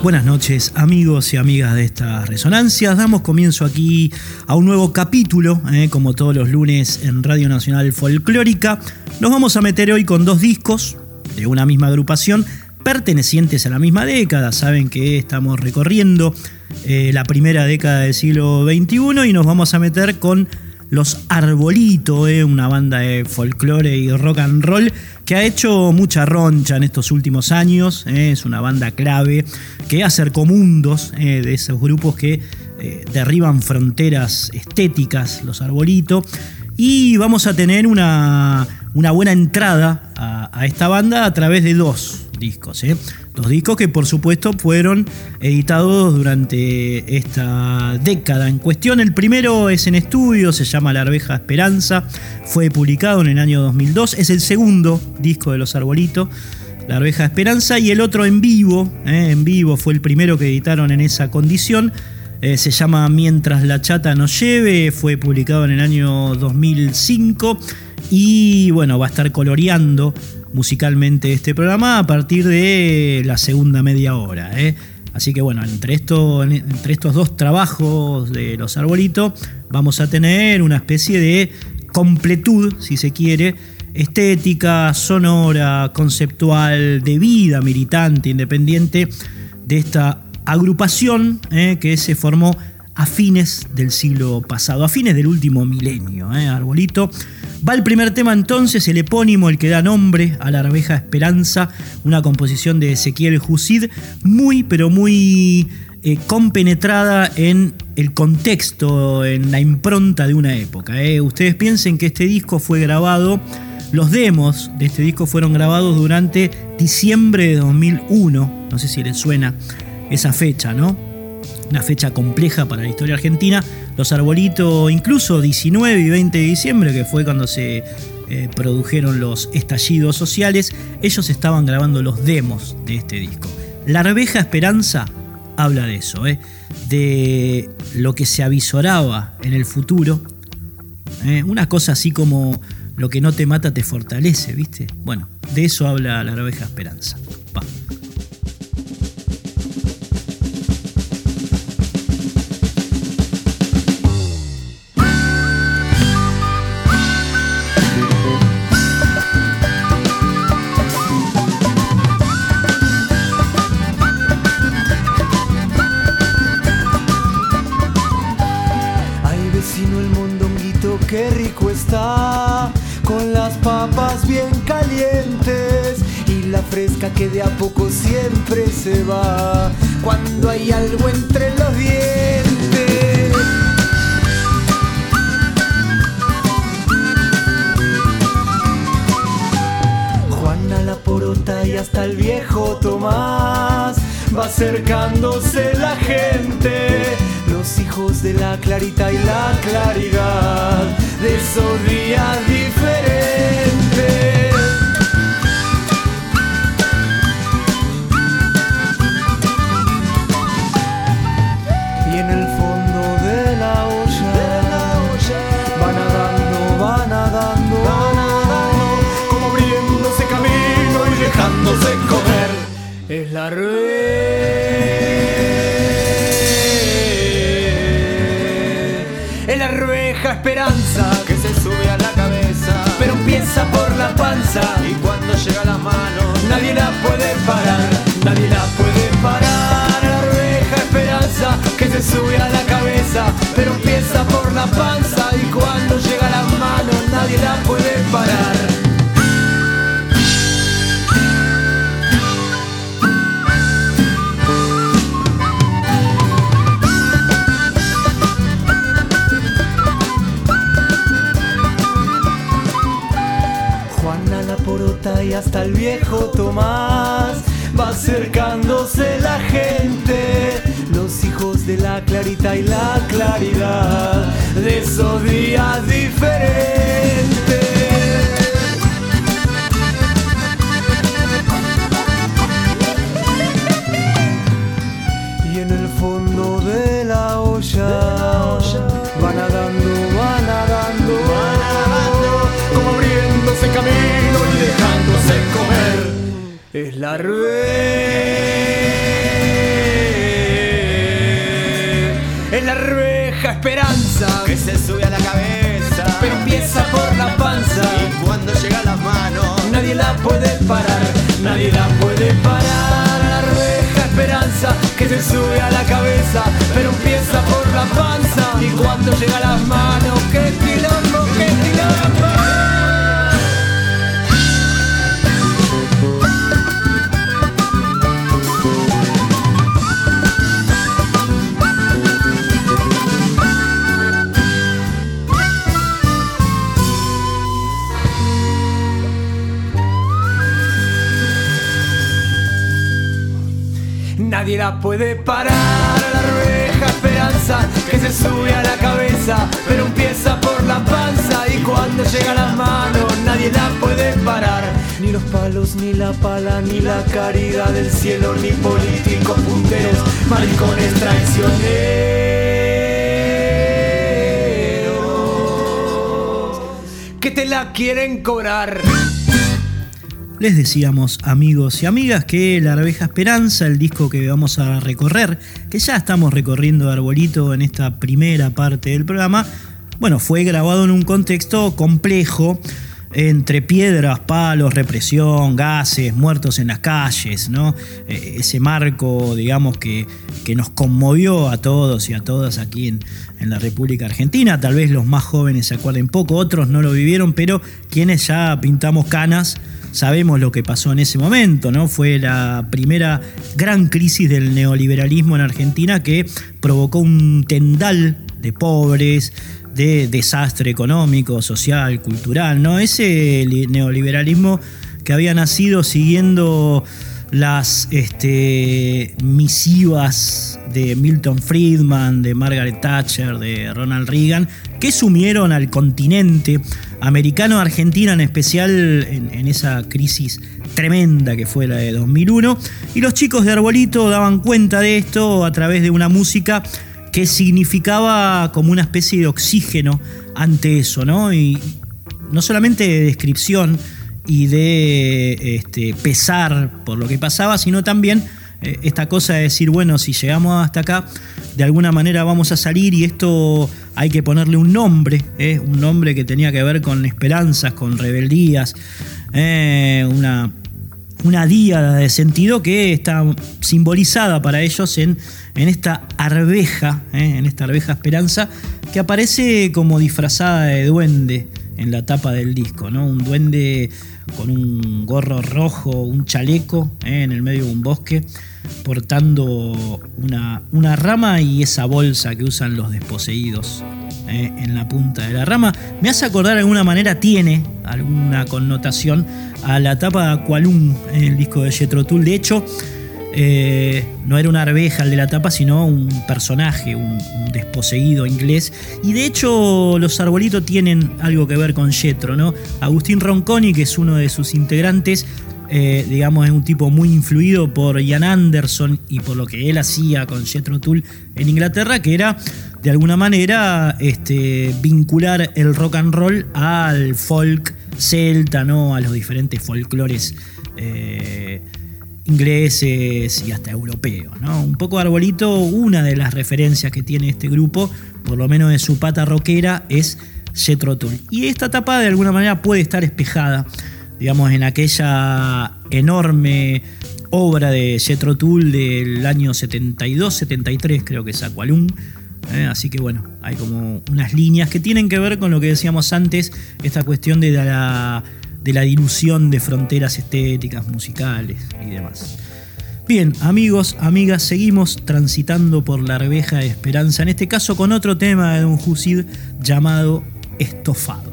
Buenas noches amigos y amigas de estas resonancias. Damos comienzo aquí a un nuevo capítulo, eh, como todos los lunes en Radio Nacional Folclórica. Nos vamos a meter hoy con dos discos de una misma agrupación pertenecientes a la misma década. Saben que estamos recorriendo eh, la primera década del siglo XXI y nos vamos a meter con los Arbolitos, eh, una banda de folclore y rock and roll que ha hecho mucha roncha en estos últimos años. Eh, es una banda clave que acercó mundos eh, de esos grupos que derriban fronteras estéticas, los Arbolitos. Y vamos a tener una, una buena entrada a, esta banda a través de dos discos. Dos discos que por supuesto fueron editados durante esta década en cuestión. El primero es en estudio, se llama La Arveja Esperanza, fue publicado en el año 2002, es el segundo disco de Los Arbolitos. La Arveja Esperanza y el otro en vivo, eh, en vivo fue el primero que editaron en esa condición, eh, se llama Mientras la chata nos lleve, fue publicado en el año 2005 y bueno, va a estar coloreando musicalmente este programa a partir de la segunda media hora. ¿eh? Así que bueno, entre, entre estos dos trabajos de los arbolitos vamos a tener una especie de completud, si se quiere, estética, sonora, conceptual, de vida militante, independiente de esta agrupación ¿eh? que se formó a fines del siglo pasado, a fines del último milenio. ¿eh? Arbolito. Va el primer tema entonces, el epónimo, el que da nombre a la arveja Esperanza, una composición de Ezequiel Jusid, muy pero muy eh, compenetrada en el contexto, en la impronta de una época. ¿eh? Ustedes piensen que este disco fue grabado, los demos de este disco fueron grabados durante diciembre de 2001, no sé si les suena esa fecha, ¿no? Una fecha compleja para la historia argentina. Los arbolitos, incluso 19 y 20 de diciembre, que fue cuando se eh, produjeron los estallidos sociales, ellos estaban grabando los demos de este disco. La arveja Esperanza habla de eso, eh, de lo que se avisoraba en el futuro. Eh, una cosa así como lo que no te mata te fortalece, ¿viste? Bueno, de eso habla la arveja Esperanza. Siempre se va cuando hay algo entre los dientes. Juana la porota y hasta el viejo Tomás va acercándose la gente. Los hijos de la clarita y la claridad de esos días diferentes. Empieza por la panza y cuando llega a las manos nadie la puede parar, nadie la puede parar. La rueja esperanza que se sube a la cabeza, pero empieza por la panza y cuando llega a las manos nadie la puede parar. Viejo Tomás va acercándose la gente, los hijos de la clarita y la claridad de esos días diferentes. Es la arveja esperanza que se sube a la cabeza, pero empieza por la panza. Y cuando llega a las manos, nadie la puede parar, nadie la puede parar. La arveja esperanza que se sube a la cabeza, pero empieza por la panza. Y cuando llega a las manos, que quilombo, que quilombo. La puede parar la arveja esperanza que se sube a la cabeza, pero empieza por la panza y cuando llega a las manos nadie la puede parar. Ni los palos, ni la pala, ni la caridad del cielo, ni políticos punteros, maricones traicioneros que te la quieren cobrar. Les decíamos, amigos y amigas, que La Arveja Esperanza, el disco que vamos a recorrer, que ya estamos recorriendo Arbolito en esta primera parte del programa, bueno, fue grabado en un contexto complejo entre piedras, palos, represión, gases, muertos en las calles, ¿no? Eh, ese marco, digamos, que, que, nos conmovió a todos y a todas aquí en, en, la República Argentina. Tal vez los más jóvenes se acuerden poco, otros no lo vivieron, pero quienes ya pintamos canas sabemos lo que pasó en ese momento, ¿no? Fue la primera gran crisis del neoliberalismo en Argentina que provocó un tendal de pobres, de desastre económico, social, cultural, ¿no? Ese neoliberalismo que había nacido siguiendo las este, misivas de Milton Friedman, de Margaret Thatcher, de Ronald Reagan, que sumieron al continente americano, Argentina en especial, en, en, esa crisis tremenda que fue la de 2001. Y los chicos de Arbolito daban cuenta de esto a través de una música que significaba como una especie de oxígeno ante eso, ¿no? Y no solamente de descripción y de este, pesar por lo que pasaba, sino también eh, esta cosa de decir, bueno, si llegamos hasta acá, de alguna manera vamos a salir y esto hay que ponerle un nombre, ¿eh? un nombre que tenía que ver con esperanzas, con rebeldías, eh, una, una díada de sentido que está simbolizada para ellos en, en esta arveja, en esta arveja esperanza, que aparece como disfrazada de duende en la tapa del disco, ¿no? Un duende con un gorro rojo, un chaleco ¿eh? en el medio de un bosque, portando una, una, rama y esa bolsa que usan los desposeídos ¿eh? en la punta de la rama. Me hace acordar de alguna manera, tiene alguna connotación a la tapa de Aqualum en el disco de Jetro Tull. De hecho, eh, no era una arveja el de la tapa, sino un personaje, un, desposeído inglés. Y de hecho, los arbolitos tienen algo que ver con Jetro, ¿no? Agustín Ronconi, que es uno de sus integrantes, eh, digamos, es un tipo muy influido por Ian Anderson y por lo que él hacía con Jetro Tull en Inglaterra, que era de alguna manera este, vincular el rock and roll al folk celta, ¿no? A los diferentes folclores. Eh, ingleses y hasta europeos. ¿no? Un poco Arbolito, una de las referencias que tiene este grupo, por lo menos de su pata rockera, es Jethro Tull. Y esta etapa de alguna manera puede estar espejada, digamos, en aquella enorme obra de Jethro Tull del año 72-73, creo que es Aqualum. ¿Eh? Así que bueno, hay como unas líneas que tienen que ver con lo que decíamos antes, esta cuestión de la de dilución de fronteras estéticas, musicales y demás. Bien, amigos, amigas, seguimos transitando por la arveja de esperanza, en este caso con otro tema de Don Husid llamado Estofado.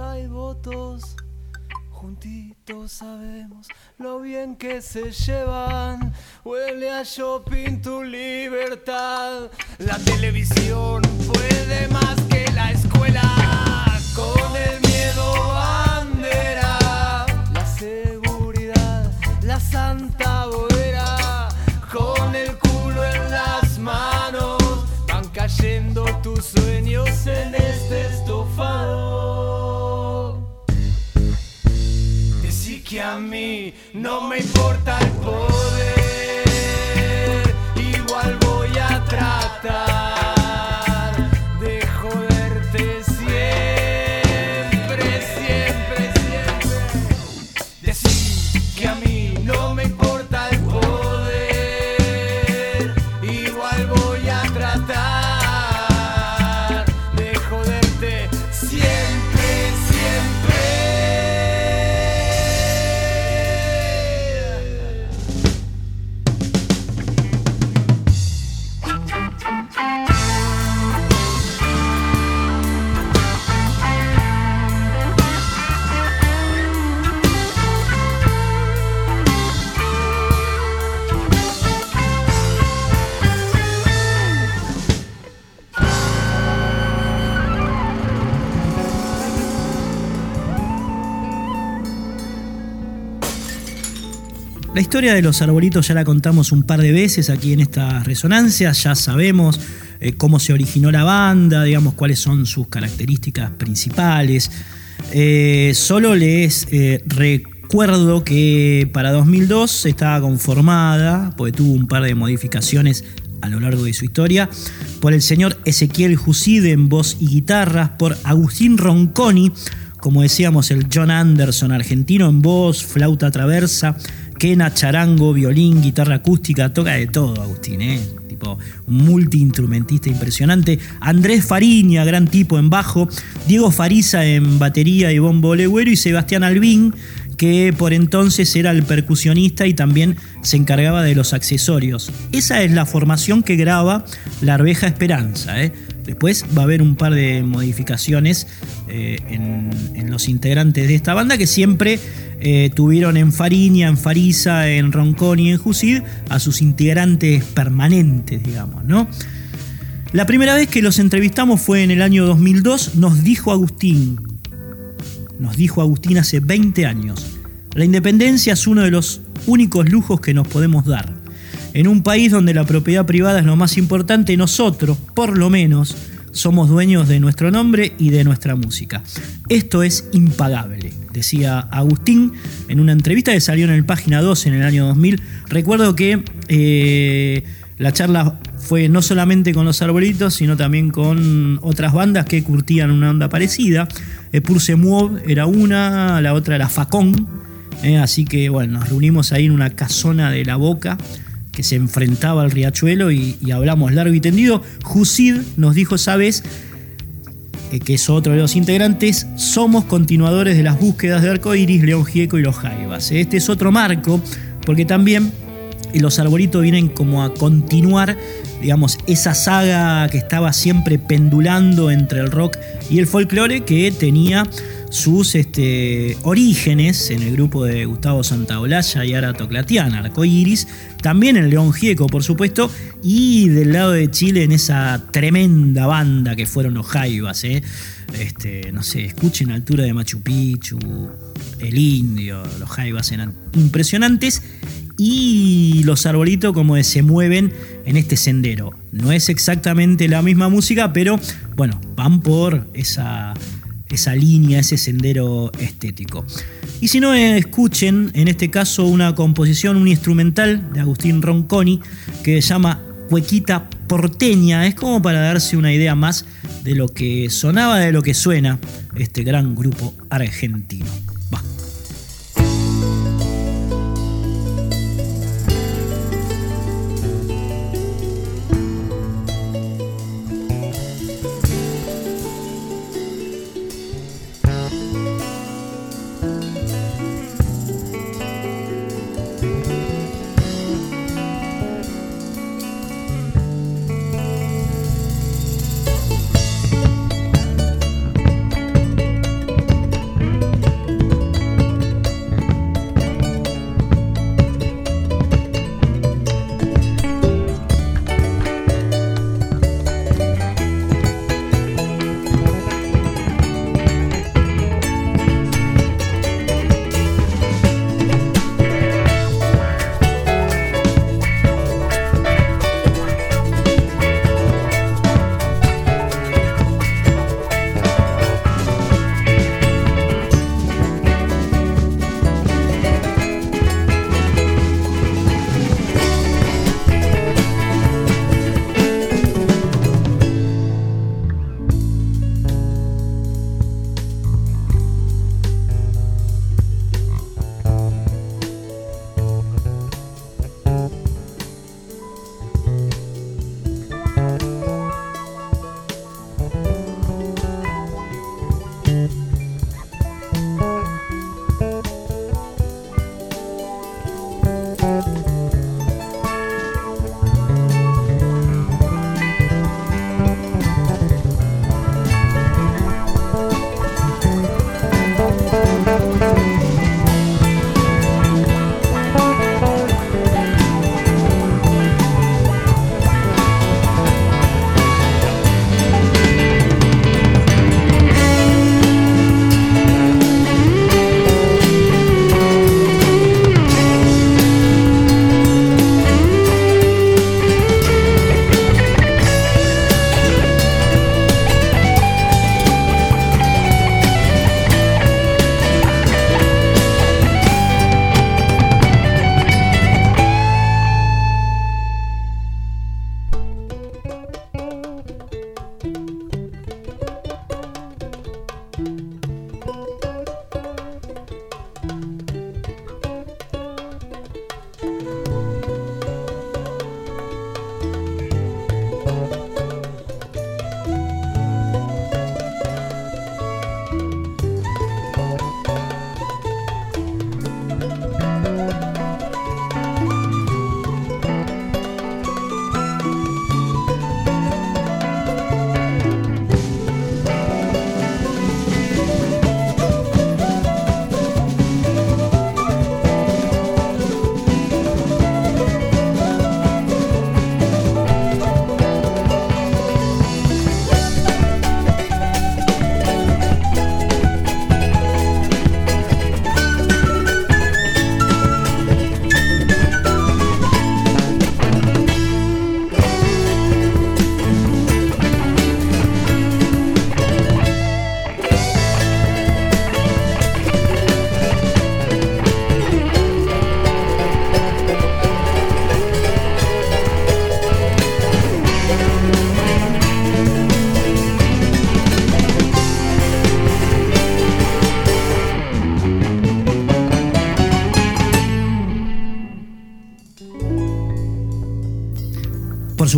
Hay votos. Juntitos sabemos lo bien que se llevan. Huele a shopping tu libertad. La televisión puede más que la escuela. Con el miedo bandera. La seguridad, la santa bodera. Con el culo en las manos. Van cayendo tus sueños en este estofado. Que a mí no me importa el poder, historia de los arbolitos ya la contamos un par de veces aquí en estas resonancias, ya sabemos eh, cómo se originó la banda, digamos cuáles son sus características principales. Eh, solo les eh, recuerdo que para 2002 estaba conformada, porque tuvo un par de modificaciones a lo largo de su historia, por el señor Ezequiel Juside en voz y guitarras, por Agustín Ronconi, como decíamos, el John Anderson argentino en voz, flauta traversa, quena, charango, violín, guitarra acústica, toca de todo Agustín, ¿eh? tipo un multiinstrumentista impresionante. Andrés Fariña, gran tipo en bajo, Diego Fariza en batería y bombo legüero y Sebastián Albín, que por entonces era el percusionista y también se encargaba de los accesorios. Esa es la formación que graba La Arveja Esperanza. ¿eh? Después va a haber un par de modificaciones eh, en, los integrantes de esta banda que siempre eh, tuvieron en Fariña, en Farisa, en Ronconi en Jusid a sus integrantes permanentes, digamos, ¿no? La primera vez que los entrevistamos fue en el año 2002, nos dijo Agustín, nos dijo Agustín hace 20 años, la independencia es uno de los únicos lujos que nos podemos dar. En un país donde la propiedad privada es lo más importante, nosotros, por lo menos, somos dueños de nuestro nombre y de nuestra música. Esto es impagable, decía Agustín en una entrevista que salió en el página 2 en el año 2000. Recuerdo que eh, la charla fue no solamente con los arbolitos, sino también con otras bandas que curtían una onda parecida. Eh, Purse Move era una, la otra era Facón. Eh, así que bueno, nos reunimos ahí en una casona de la boca que se enfrentaba al riachuelo y, hablamos largo y tendido. Jusid nos dijo esa vez, eh, que es otro de los integrantes, somos continuadores de las búsquedas de Arcoiris, León Gieco y los Jaivas. Este es otro marco, porque también los arbolitos vienen como a continuar, digamos, esa saga que estaba siempre pendulando entre el rock y el folclore que tenía sus este, orígenes en el grupo de Gustavo Santaolalla y Ara Toclatiana, Arcoiris, también en León Gieco, por supuesto, y del lado de Chile en esa tremenda banda que fueron los Jaivas, ¿eh? este, no sé, escuchen Altura de Machu Picchu, El Indio, los Jaivas eran impresionantes y los arbolitos como se mueven en este sendero. No es exactamente la misma música, pero bueno, van por esa esa línea, ese sendero estético. Y si no, escuchen en este caso una composición, un instrumental de Agustín Ronconi que se llama Cuequita Porteña. Es como para darse una idea más de lo que sonaba, de lo que suena este gran grupo argentino.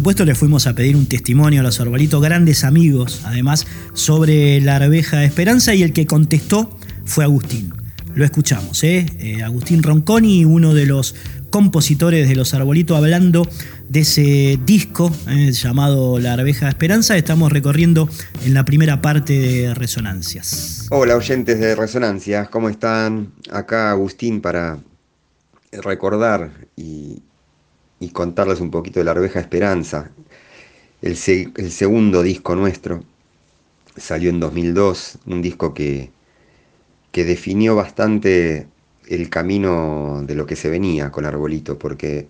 Supuesto, le fuimos a pedir un testimonio a los arbolitos, grandes amigos, además, sobre la arveja Esperanza, y el que contestó fue Agustín. Lo escuchamos, ¿eh? eh Agustín Ronconi, uno de los compositores de Los Arbolitos, hablando de ese disco eh, llamado La Arveja Esperanza. Estamos recorriendo en la primera parte de Resonancias. Hola oyentes de Resonancias, ¿cómo están? Acá Agustín para recordar contarles un poquito de La Arveja Esperanza. El, el segundo disco nuestro salió en 2002, un disco que, que definió bastante el camino de lo que se venía con Arbolito, porque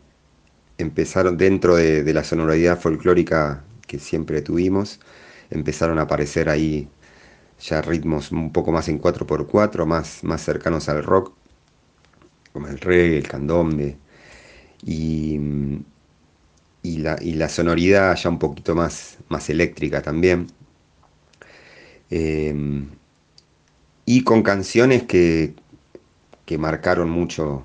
empezaron dentro de, la sonoridad folclórica que siempre tuvimos, empezaron a aparecer ahí ya ritmos un poco más en 4x4, más, más cercanos al rock, como el reggae, el candombe, y, y, la, sonoridad ya un poquito más, eléctrica también. Eh, y con canciones que, que marcaron mucho,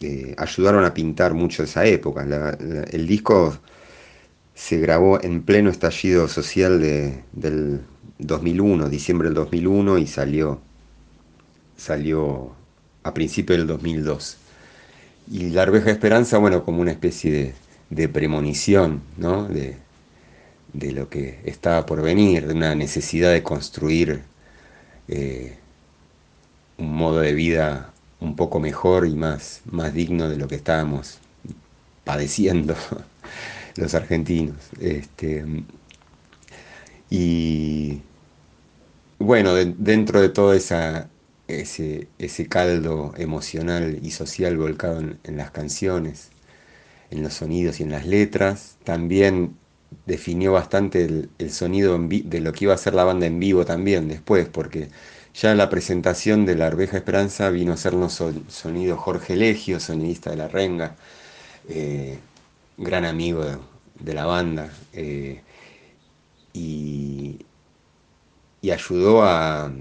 eh, ayudaron a pintar mucho esa época. el disco se grabó en pleno estallido social de, del 2001, diciembre del 2001, y salió, salió a principios del 2002. Y La Arveja Esperanza, bueno, como una especie de, premonición, ¿no? De, de, lo que estaba por venir, de una necesidad de construir eh, un modo de vida un poco mejor y más, más digno de lo que estábamos padeciendo los argentinos. Este, y bueno, dentro de todo esa, ese, ese, caldo emocional y social volcado en, las canciones, en los sonidos y en las letras, también definió bastante el, sonido de lo que iba a ser la banda en vivo también después, porque ya la presentación de la Arveja Esperanza vino a hacernos sonido Jorge Legio, sonidista de la Renga, eh, gran amigo de, la banda, eh, y, ayudó a,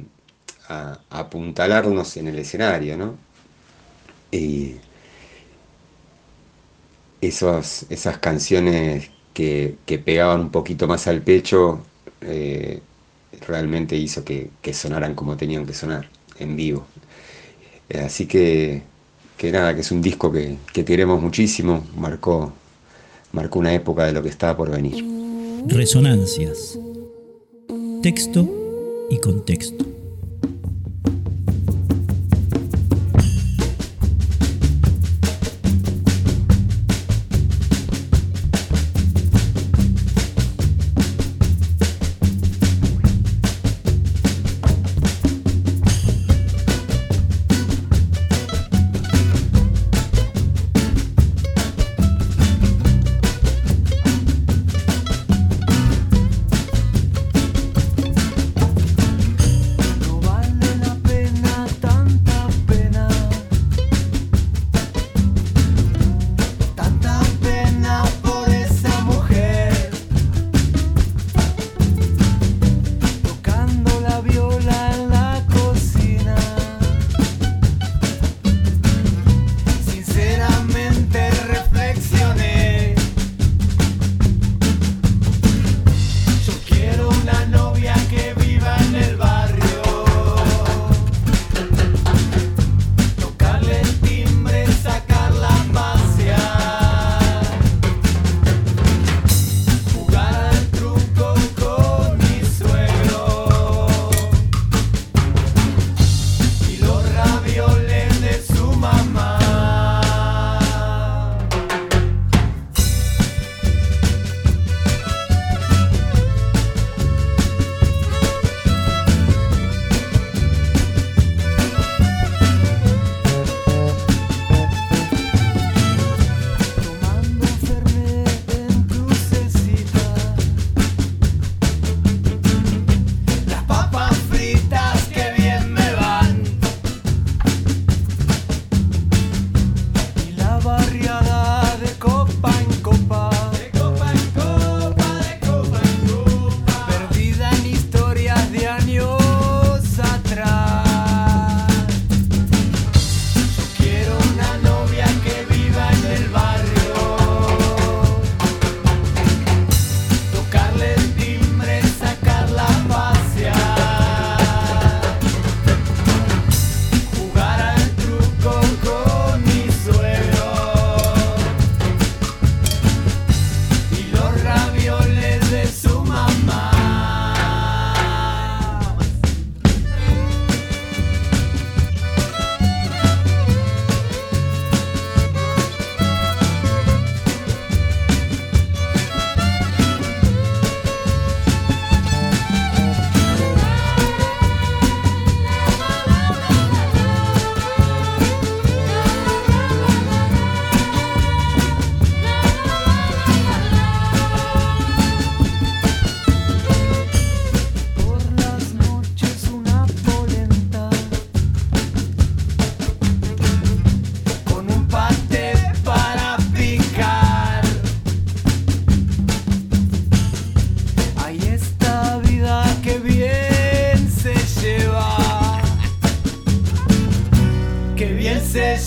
apuntalarnos en el escenario, ¿no? Y esas canciones que, pegaban un poquito más al pecho, eh, realmente hizo que, sonaran como tenían que sonar, en vivo. Eh, así que, que nada, que es un disco que, que queremos muchísimo, marcó, marcó una época de lo que estaba por venir. Resonancias. Texto y contexto.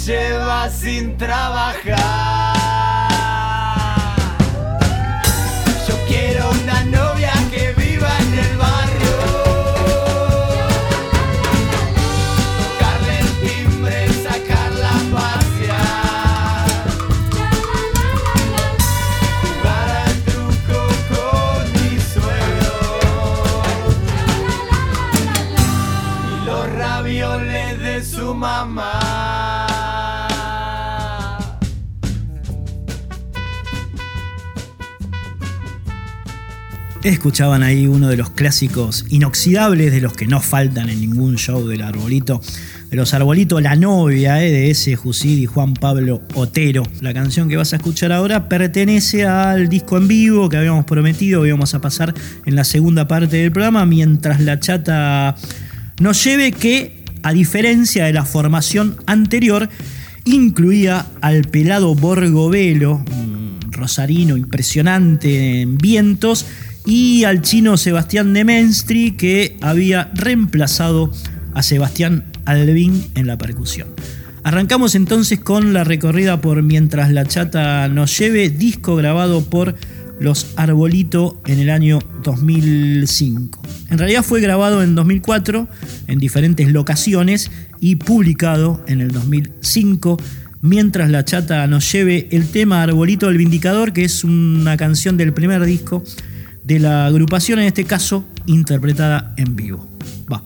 Lleva sin trabajar. Escuchaban ahí uno de los clásicos inoxidables de los que no faltan en ningún show del arbolito. De los arbolitos, la novia eh, de ese Jusid y Juan Pablo Otero. La canción que vas a escuchar ahora pertenece al disco en vivo que habíamos prometido que íbamos a pasar en la segunda parte del programa, mientras la chata nos lleve que, a diferencia de la formación anterior, incluía al pelado Borgovelo, un rosarino impresionante en vientos, y al chino Sebastián de Menstri, que había reemplazado a Sebastián Alvin en la percusión. Arrancamos entonces con la recorrida por Mientras la chata nos lleve, disco grabado por Los Arbolito en el año 2005. En realidad fue grabado en 2004 en diferentes locaciones y publicado en el 2005 mientras la chata nos lleve el tema Arbolito del Vindicador, que es una canción del primer disco de la agrupación, en este caso interpretada en vivo. Va.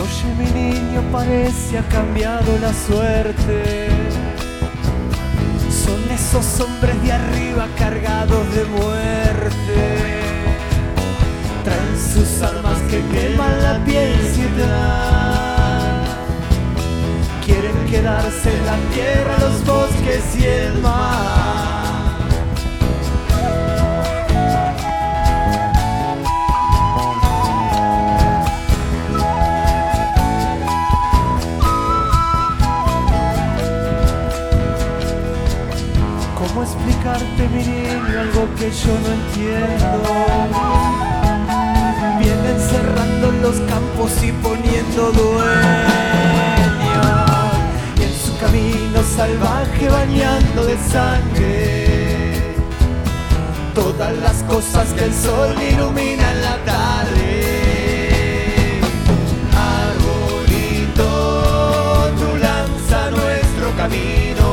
Oye mi niño parece ha cambiado la suerte esos hombres de arriba cargados de muerte. Traen sus armas que queman la piel piedad Quieren quedarse en la tierra, los bosques y el mar algo que yo no entiendo? Vienen cerrando los campos y poniendo dueño. Y en su camino salvaje bañando de sangre todas las cosas que el sol ilumina en la tarde. Arbolito, lanza nuestro camino.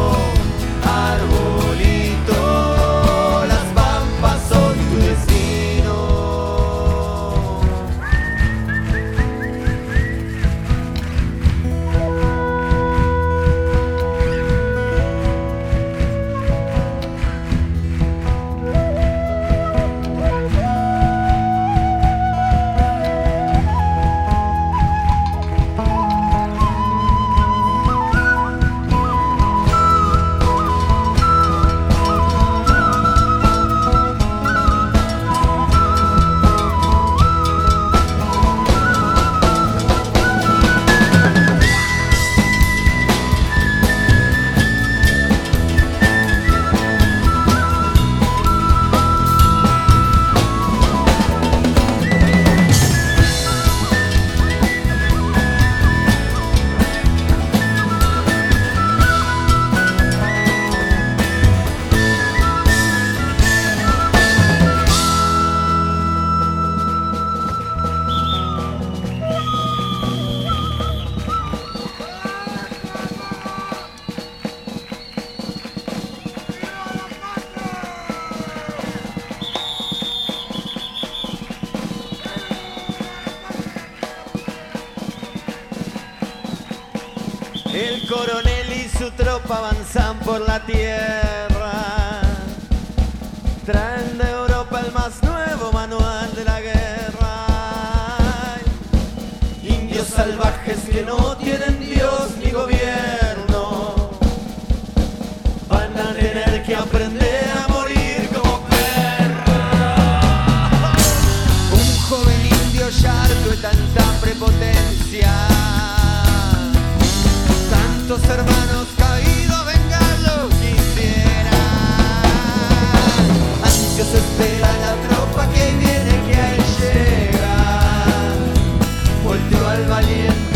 Al valiente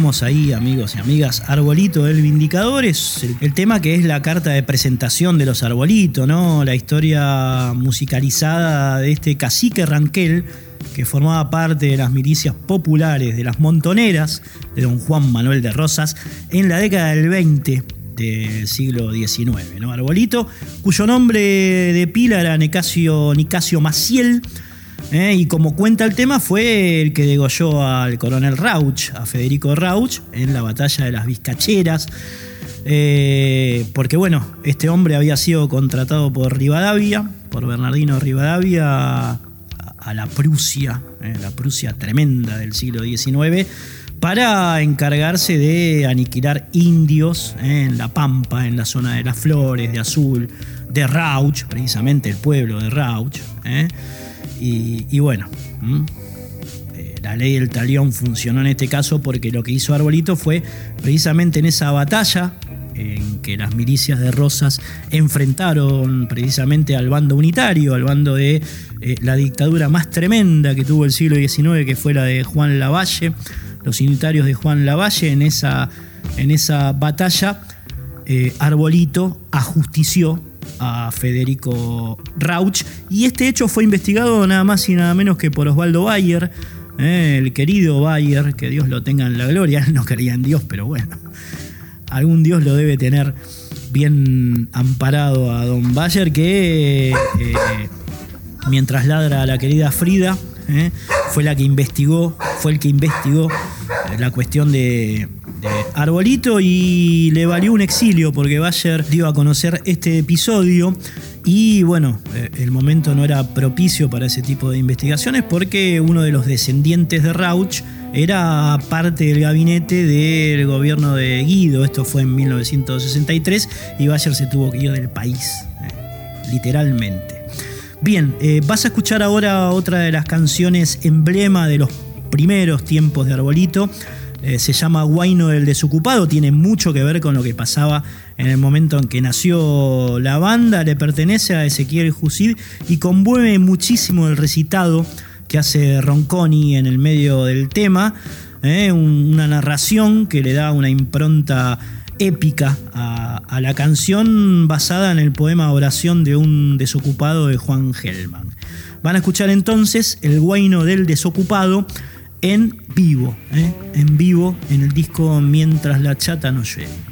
Ahí, amigos y amigas, Arbolito del Vindicador, es el, el tema que es la carta de presentación de los Arbolitos, ¿no? La historia musicalizada de este cacique Ranquel, que formaba parte de las milicias populares de las Montoneras de don Juan Manuel de Rosas en la década del 20 del siglo XIX, ¿no? Arbolito, cuyo nombre de pila era Nicasio, Nicasio Maciel, ¿eh? y como cuenta el tema, fue el que degolló al coronel Rauch, a Federico Rauch, en la batalla de las Vizcacheras. Eh, porque bueno, este hombre había sido contratado por Rivadavia, por Bernardino Rivadavia, a, la Prusia, eh, la Prusia tremenda del siglo XIX, para encargarse de aniquilar indios eh, en La Pampa, en la zona de las Flores, de Azul, de Rauch, precisamente el pueblo de Rauch. Y, bueno. Eh, la ley del talión funcionó en este caso porque lo que hizo Arbolito fue precisamente en esa batalla en que las milicias de Rosas enfrentaron precisamente al bando unitario, al bando de eh, la dictadura más tremenda que tuvo el siglo XIX, que fue la de Juan Lavalle, los unitarios de Juan Lavalle, en esa, en esa batalla, eh, Arbolito ajustició a Federico Rauch. Y este hecho fue investigado nada más y nada menos que por Osvaldo Bayer, eh, el querido Bayer, que Dios lo tenga en la gloria, no creía en Dios, pero bueno, algún Dios lo debe tener bien amparado a Don Bayer, que eh, mientras ladra a la querida Frida, eh, fue la que investigó, fue el que investigó la cuestión de, Arbolito y le valió un exilio porque Bayer dio a conocer este episodio y bueno, eh, el momento no era propicio para ese tipo de investigaciones porque uno de los descendientes de Rauch era parte del gabinete del gobierno de Guido, esto fue en 1963 y Bayer se tuvo que ir del país, eh, literalmente. Bien, eh, vas a escuchar ahora otra de las canciones emblema de los primeros tiempos de Arbolito. Eh, se llama Guaino del Desocupado, tiene mucho que ver con lo que pasaba en el momento en que nació la banda, le pertenece a Ezequiel Jusid y conmueve muchísimo el recitado que hace Ronconi en el medio del tema, eh, un- una narración que le da una impronta épica a, a la canción basada en el poema Oración de un desocupado de Juan Gelman. Van a escuchar entonces el guaino del desocupado en vivo, ¿eh? en vivo en el disco Mientras la chata no llueve.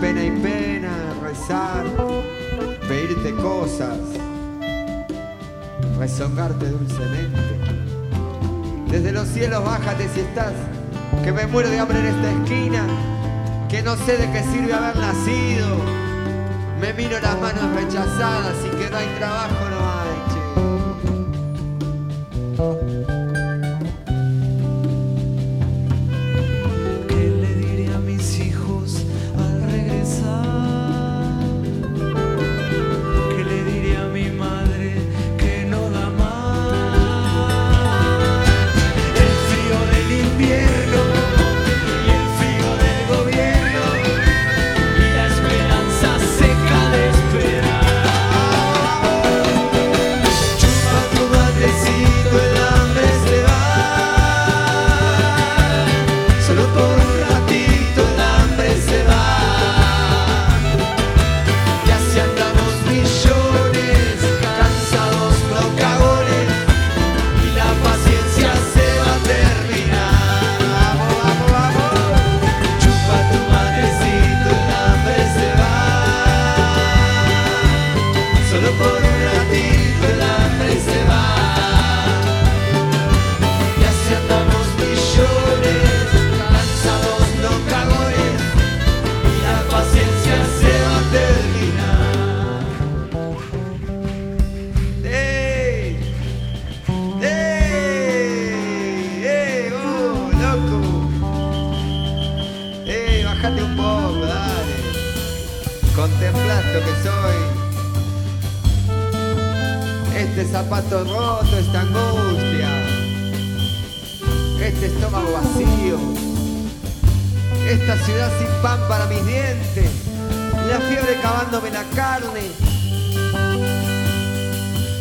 Pena y pena, rezar, pedirte cosas, rezongarte dulcemente. Desde los cielos bájate si estás, que me muero de hambre en esta esquina, que no sé de qué sirve haber nacido. Me miro las manos rechazadas y que no hay trabajo, no hay, che. Lo que soy. Este zapato roto, esta angustia. Este estómago vacío. Esta ciudad sin pan para mis dientes. La fiebre cavándome la carne.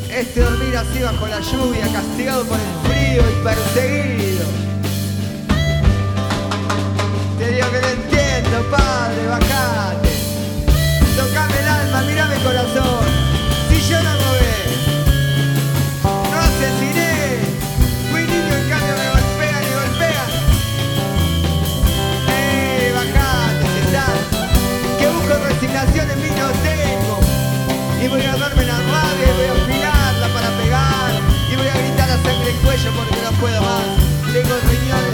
Este dormir así bajo la lluvia, castigado por el frío y perseguido. Te digo que no entiendo, padre, bajate. Si yo lo veo, no asesiné. Fui niño, en cambio me golpean y golpean. ¡Eh, bajate, sentá! Que busco resignación en mí no tengo. Y voy a darme la rabia y voy a afilarla para pegar. Y voy a gritar a sangre el cuello porque no puedo más. Tengo riñones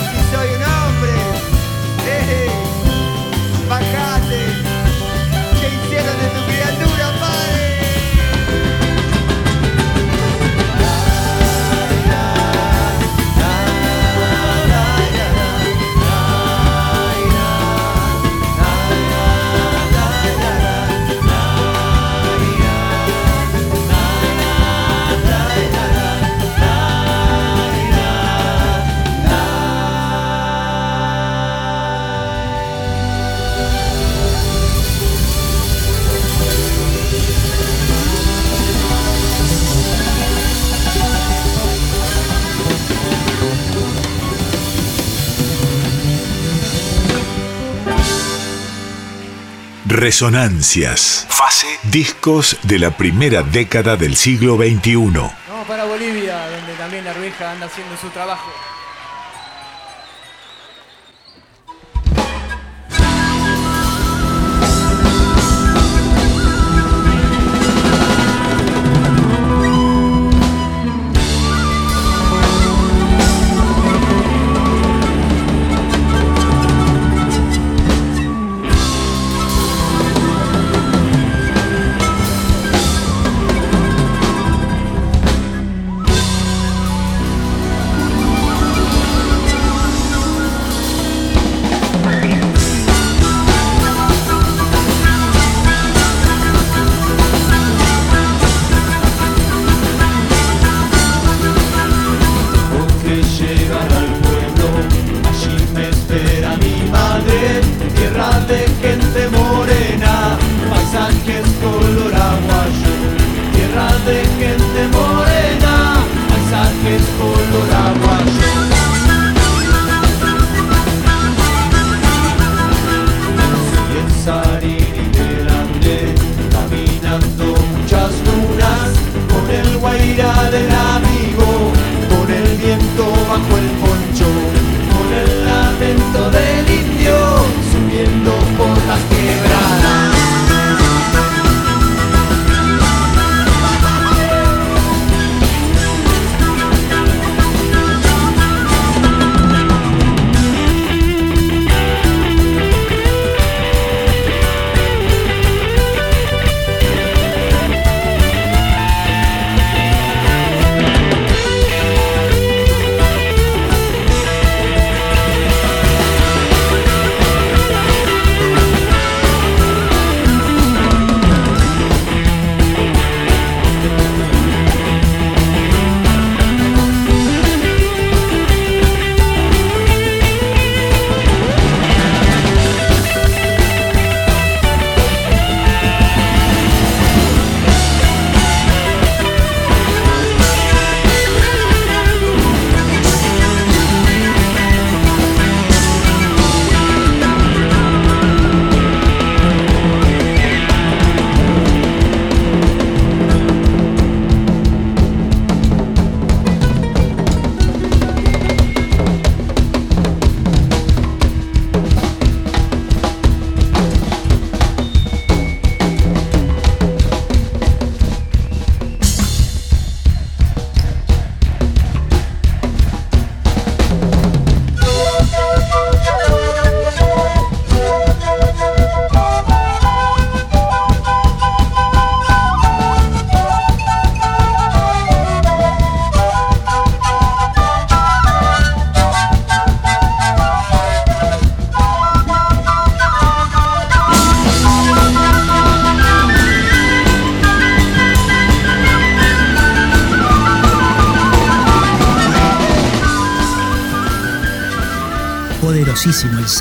Resonancias. Fase. Discos de la primera década del siglo XXI. Vamos para Bolivia, donde también la arveja anda haciendo su trabajo.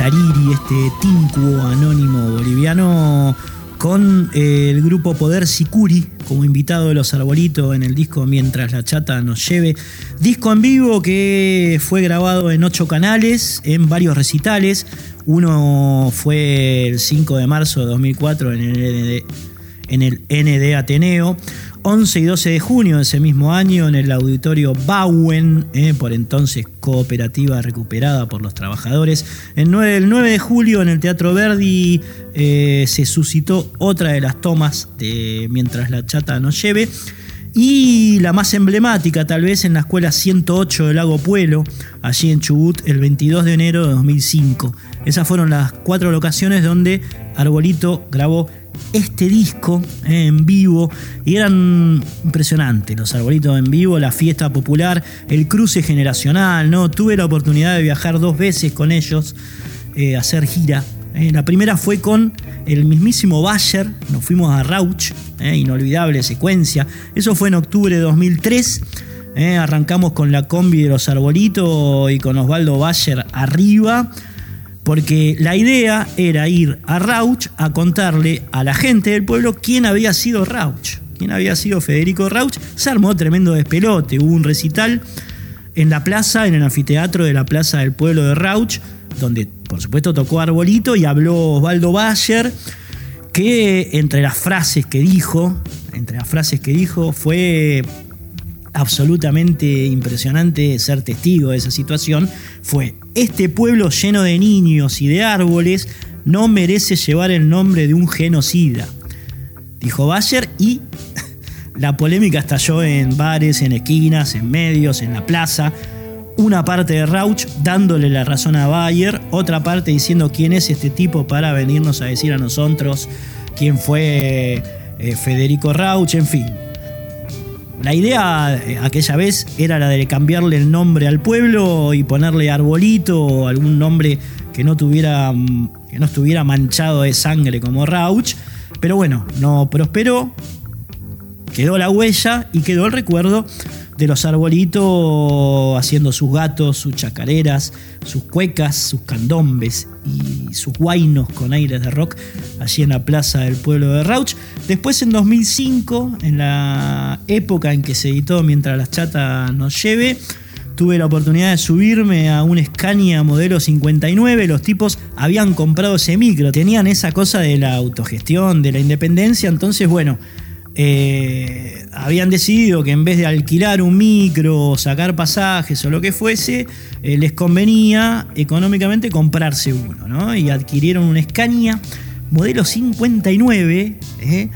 Sariri, este tinku anónimo boliviano, con eh, el grupo Poder Sicuri como invitado de los arbolitos en el disco Mientras la chata nos lleve. Disco en vivo que fue grabado en ocho canales, en varios recitales. Uno fue el 5 de marzo de 2004 en el, en el ND Ateneo. 11 y 12 de junio de ese mismo año en el auditorio Bauen, eh, por entonces cooperativa recuperada por los trabajadores. El 9, el 9 de julio en el Teatro Verdi eh, se suscitó otra de las tomas de Mientras la chata nos lleve. Y la más emblemática, tal vez, en la escuela 108 de Lago Puelo, allí en Chubut, el 22 de enero de 2005. Esas fueron las cuatro locaciones donde Arbolito grabó este disco eh, en vivo y eran impresionantes los arbolitos en vivo, la fiesta popular, el cruce generacional, ¿no? Tuve la oportunidad de viajar dos veces con ellos, eh, hacer gira. eh. la primera fue con el mismísimo Bayer, nos fuimos a Rauch, inolvidable secuencia. Eso fue en octubre de 2003. eh, arrancamos con la combi de los arbolitos y con Osvaldo Bayer arriba porque la idea era ir a Rauch a contarle a la gente del pueblo quién había sido Rauch, quién había sido Federico Rauch. Se armó tremendo despelote, hubo un recital en la plaza, en el anfiteatro de la plaza del pueblo de Rauch, donde por supuesto tocó Arbolito y habló Osvaldo Bayer. que entre las frases que dijo, entre las frases que dijo fue absolutamente impresionante ser testigo de esa situación, fue, este pueblo lleno de niños y de árboles no merece llevar el nombre de un genocida, dijo Bayer y la polémica estalló en bares, en esquinas, en medios, en la plaza. Una parte de Rauch dándole la razón a Bayer, otra parte diciendo quién es este tipo para venirnos a decir a nosotros quién fue eh, Federico Rauch, en fin. La idea eh, aquella vez era la de cambiarle el nombre al pueblo y ponerle arbolito o algún nombre que no tuviera mm, que no estuviera manchado de sangre como Rauch, pero bueno, no prosperó. Quedó la huella y quedó el recuerdo de los arbolitos haciendo sus gatos, sus chacareras, sus cuecas, sus candombes y sus guainos con aires de rock allí en la plaza del pueblo de Rauch. Después en 2005, en la época en que se editó Mientras las chatas nos lleve, tuve la oportunidad de subirme a un Scania modelo 59. Los tipos habían comprado ese micro, tenían esa cosa de la autogestión, de la independencia. Entonces, bueno, eh, habían decidido que en vez de alquilar un micro, sacar pasajes o lo que fuese, eh, les convenía económicamente comprarse uno, ¿no? Y adquirieron un Scania modelo 59, ¿eh?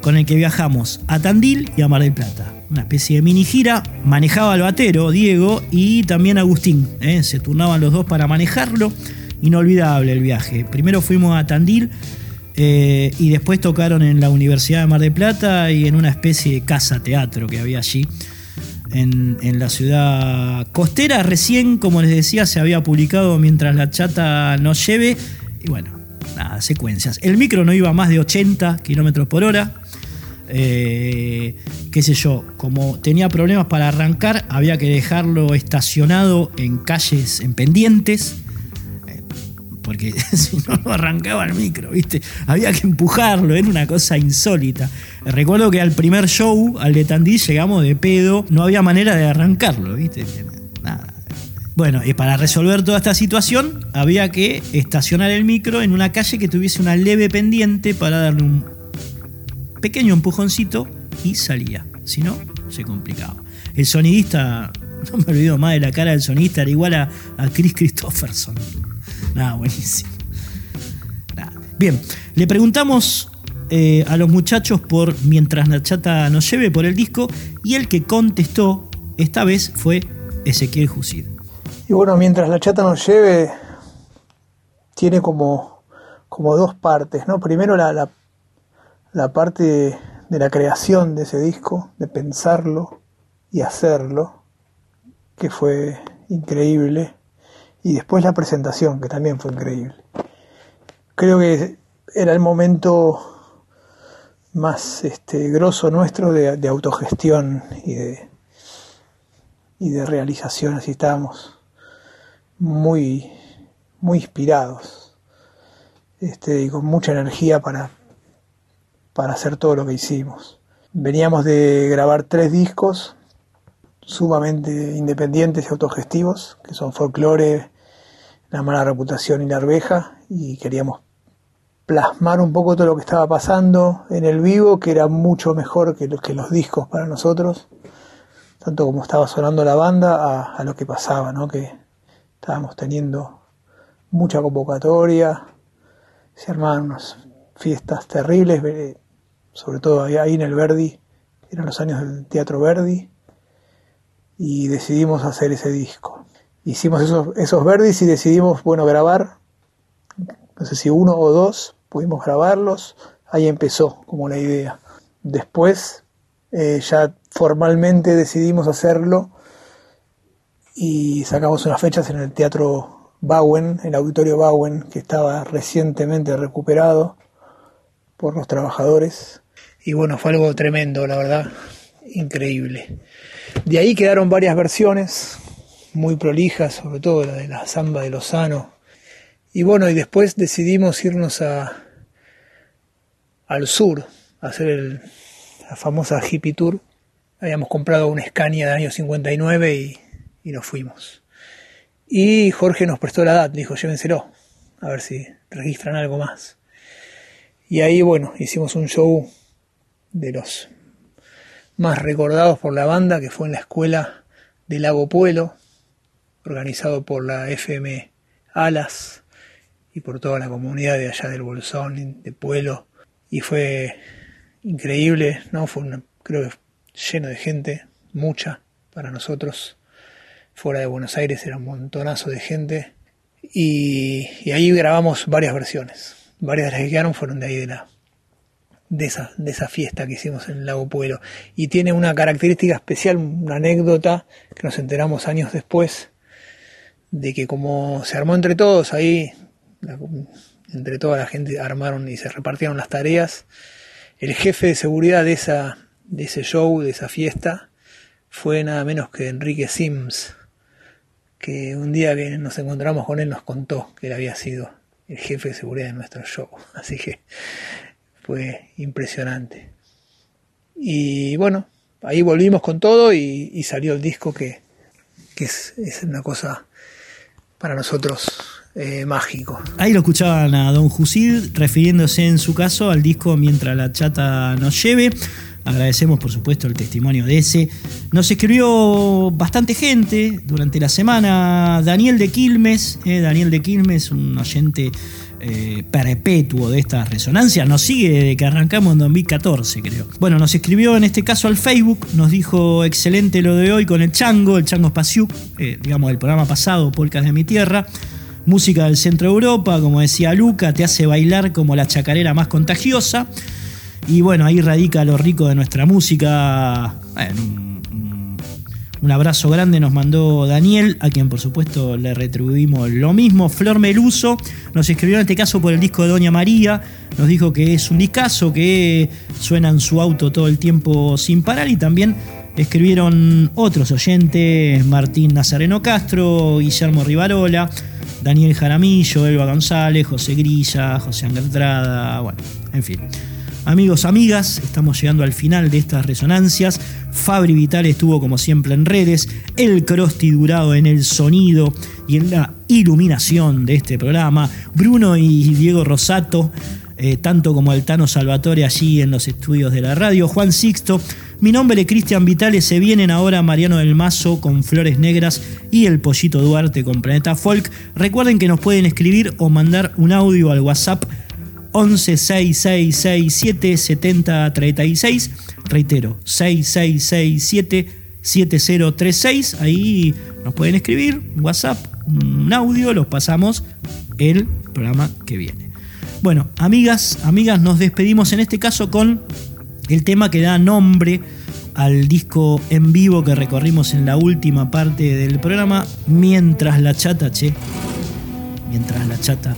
con el que viajamos a Tandil y a Mar del Plata. Una especie de mini gira, manejaba el batero, Diego, y también Agustín. Se turnaban los dos para manejarlo. Inolvidable el viaje. Primero fuimos a Tandil eh, y después tocaron en la Universidad de Mar del Plata y en una especie de casa teatro que había allí. En, la ciudad costera, recién, como les decía, se había publicado mientras la chata nos lleve. Y bueno, nada, secuencias. El micro no iba más de 80 kilómetros por hora. Eh, qué sé yo, como tenía problemas para arrancar, había que dejarlo estacionado en calles, en pendientes porque si no, no arrancaba el micro, ¿viste? Había que empujarlo, era una cosa insólita. Recuerdo que al primer show, al de Tandí, llegamos de pedo, no había manera de arrancarlo, ¿viste? Nada. Bueno, y para resolver toda esta situación, había que estacionar el micro en una calle que tuviese una leve pendiente para darle un pequeño empujoncito y salía. Si no, se complicaba. El sonidista, no me olvido más de la cara del sonidista, era igual a, a Chris Christopherson. Nada, buenísimo. Bien, le preguntamos eh, a los muchachos por Mientras la chata nos lleve por el disco y el que contestó esta vez fue Ezequiel Jusid. Y bueno, Mientras la chata nos lleve tiene como, como dos partes, ¿no? Primero la, la parte de la creación de ese disco, de pensarlo y hacerlo, que fue increíble y después la presentación, que también fue increíble. Creo que era el momento más este, grosso nuestro de, autogestión y de, y de realización, así estábamos muy, muy inspirados este, y con mucha energía para, para hacer todo lo que hicimos. Veníamos de grabar tres discos sumamente independientes y autogestivos, que son folclore, la mala reputación y la arveja y queríamos plasmar un poco todo lo que estaba pasando en el vivo, que era mucho mejor que, los discos para nosotros, tanto como estaba sonando la banda a, lo que pasaba, ¿no? que estábamos teniendo mucha convocatoria, se armaban unas fiestas terribles, sobre todo ahí en el Verdi, eran los años del Teatro Verdi, y decidimos hacer ese disco hicimos esos, esos verdis y decidimos, bueno, grabar, no sé si uno o dos, pudimos grabarlos, ahí empezó como la idea. Después eh, ya formalmente decidimos hacerlo y sacamos unas fechas en el Teatro Bowen, el Auditorio Bowen, que estaba recientemente recuperado por los trabajadores. Y bueno, fue algo tremendo, la verdad, increíble. De ahí quedaron varias versiones, muy prolija, sobre todo la de la samba de Lozano. Y bueno, y después decidimos irnos a, al sur, a hacer el, la famosa hippie tour. Habíamos comprado un Scania del año 59 y, y nos fuimos. Y Jorge nos prestó la edad, dijo, llévenselo, a ver si registran algo más. Y ahí, bueno, hicimos un show de los más recordados por la banda, que fue en la escuela de Lago Pueblo, organizado por la FM Alas y por toda la comunidad de allá del Bolsón, de Pueblo. Y fue increíble, ¿no? Fue una, creo que lleno de gente, mucha para nosotros. Fuera de Buenos Aires era un montonazo de gente. Y, y ahí grabamos varias versiones. Varias de las que quedaron fueron de ahí de la, de esa, de esa fiesta que hicimos en el Lago Pueblo. Y tiene una característica especial, una anécdota que nos enteramos años después, de que como se armó entre todos ahí, entre toda la gente armaron y se repartieron las tareas, el jefe de seguridad de, esa, de ese show, de esa fiesta, fue nada menos que Enrique Sims, que un día que nos encontramos con él nos contó que él había sido el jefe de seguridad de nuestro show. Así que fue impresionante. Y bueno, ahí volvimos con todo y, salió el disco que, es, una cosa para nosotros eh, mágico. Ahí lo escuchaban a Don Jusid refiriéndose en su caso al disco Mientras la chata nos lleve. Agradecemos por supuesto el testimonio de ese. Nos escribió bastante gente durante la semana. Daniel de Quilmes, eh, Daniel de Quilmes, un oyente eh, perpetuo de estas resonancias. Nos sigue desde que arrancamos en 2014, creo. Bueno, nos escribió en este caso al Facebook, nos dijo excelente lo de hoy con el Chango, el Chango Spasiuk, eh, digamos, el programa pasado, Polcas de mi Tierra. Música del centro de Europa, como decía Luca, te hace bailar como la chacarera más contagiosa. Y bueno, ahí radica lo rico de nuestra música. Un abrazo grande nos mandó Daniel, a quien por supuesto le retribuimos lo mismo. Flor Meluso nos escribió en este caso por el disco de Doña María, nos dijo que es un discazo, que suena en su auto todo el tiempo sin parar y también escribieron otros oyentes, Martín Nazareno Castro, Guillermo Rivarola, Daniel Jaramillo, Elba González, José Grilla, José Angeltrada, bueno, en fin. Amigos, amigas, estamos llegando al final de estas resonancias. Fabri Vital estuvo como siempre en redes, el Crosti Durado en el sonido y en la iluminación de este programa, Bruno y Diego Rosato, eh, tanto como Altano Salvatore allí en los estudios de la radio, Juan Sixto, mi nombre es Cristian Vitales, se vienen ahora Mariano del Mazo con Flores Negras y el Pollito Duarte con Planeta Folk. Recuerden que nos pueden escribir o mandar un audio al WhatsApp 11 6667 7036. Reitero, 6667 7036. Ahí nos pueden escribir, WhatsApp, un audio, los pasamos el programa que viene. Bueno, amigas, amigas, nos despedimos en este caso con el tema que da nombre al disco en vivo que recorrimos en la última parte del programa, Mientras la chata, che, mientras la chata